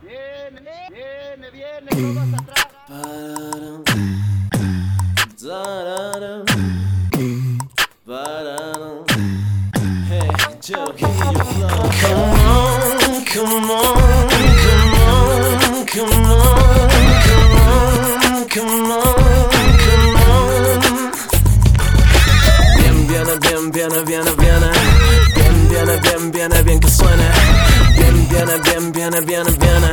Viene, viene, viene, todos atrás. Hey, Joe, give me your flow. Come on, come on, come on, come on, come on, come on, come on. Bien, viene, bien, viene, viene, viene. Bien, viene, bien, viene, bien que suene. Viene, bien, viene, viene, viene.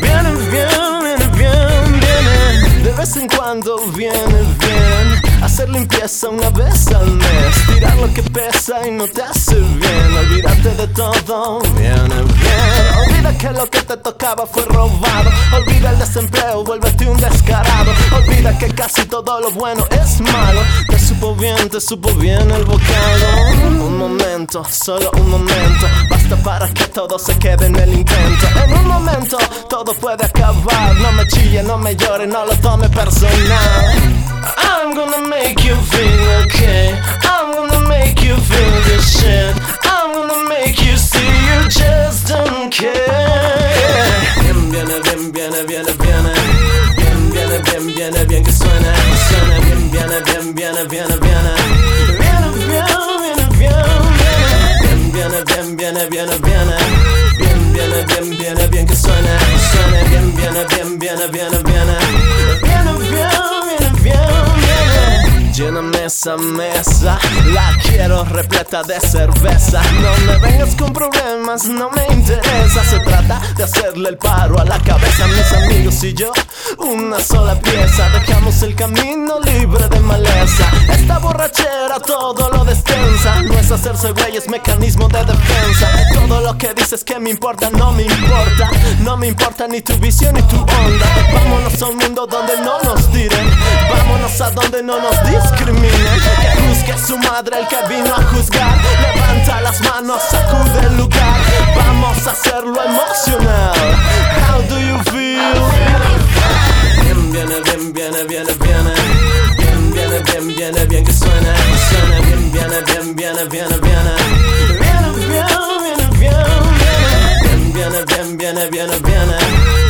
Viene, viene, bien, viene. De vez en cuando viene bien. Hacer limpieza una vez al mes. Tirar lo que pesa y no te hace bien. Olvídate de todo, viene bien. Olvida que lo que te tocaba fue robado. Olvida el desempleo, vuélvete un descarado. Olvida que casi todo lo bueno es malo. Te supo bien, te supo bien el bocado. Un momento, solo un momento. Para que todo se quede en el intento. En un momento todo puede acabar. No me chille, no me llore, no lo tome personal. I'm gonna make you feel okay. I'm gonna make you feel this shit. I'm gonna make you see you just don't care. Bien, viene, bien, viene, viene, viene. Bien, viene, bien, viene, bien que suene. Suene bien, viene, bien, viene, viene. Viene, viene, viene. Bien, viene, bien, viene, bien que suene. Suene bien, viene, bien, viene, viene. Viene, viene. Lléname esa mesa, la quiero repleta de cerveza. No me vengas con problemas, no me interesa. Se trata de hacerle el paro a la cabeza, mis amigos y yo, una sola pieza. Dejamos el camino libre de maleza. Esta borrachera todo lo destensa. No es hacerse güey, es mecanismo de defensa. Todo lo que dices que me importa, no me importa. No me importa ni tu visión ni tu onda. Vámonos a un mundo donde no nos tiren. Vámonos a donde no nos discriminen. Su madre el que vino a juzgar. Levanta las manos, sacude el lugar. Vamos a hacerlo emocional. How do you feel? Bien, viene, bien, viene, viene, viene. Bien, viene, bien, viene, bien que suene. Suene bien, viene, bien, viene, viene, viene. Viene, bien, viene, viene. Viene, bien, viene.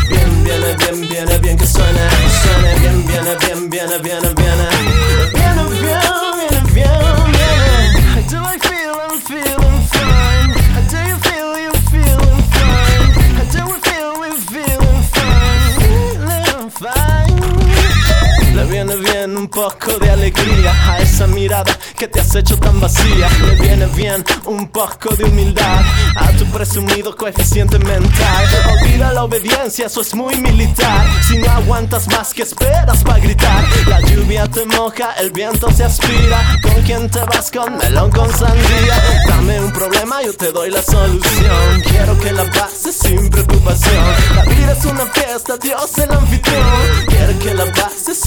Bien, viene, bien, que suene. Suene bien, viene, bien, viene, viene. Viene, viene bien un poco de alegría a esa mirada que te has hecho tan vacía. Le viene bien un poco de humildad a tu presumido coeficiente mental. Olvida la obediencia, eso es muy militar. Si no aguantas más, que esperas para gritar? La lluvia te moja, el viento se aspira. ¿Con quién te vas? Con melón, con sandía. Dame un problema, yo te doy la solución. Quiero que la pases sin preocupación. La vida es una fiesta, Dios el anfitrión. Quiero que la pases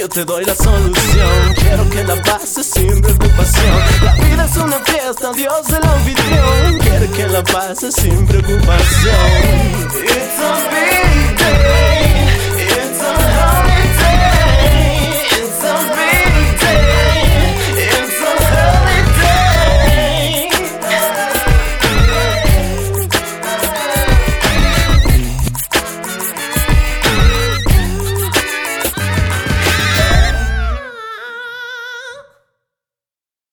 yo te doy la solución. Quiero que la pases sin preocupación. La vida es una fiesta, Dios el anfitrión. Quiero que la pases sin preocupación. It's a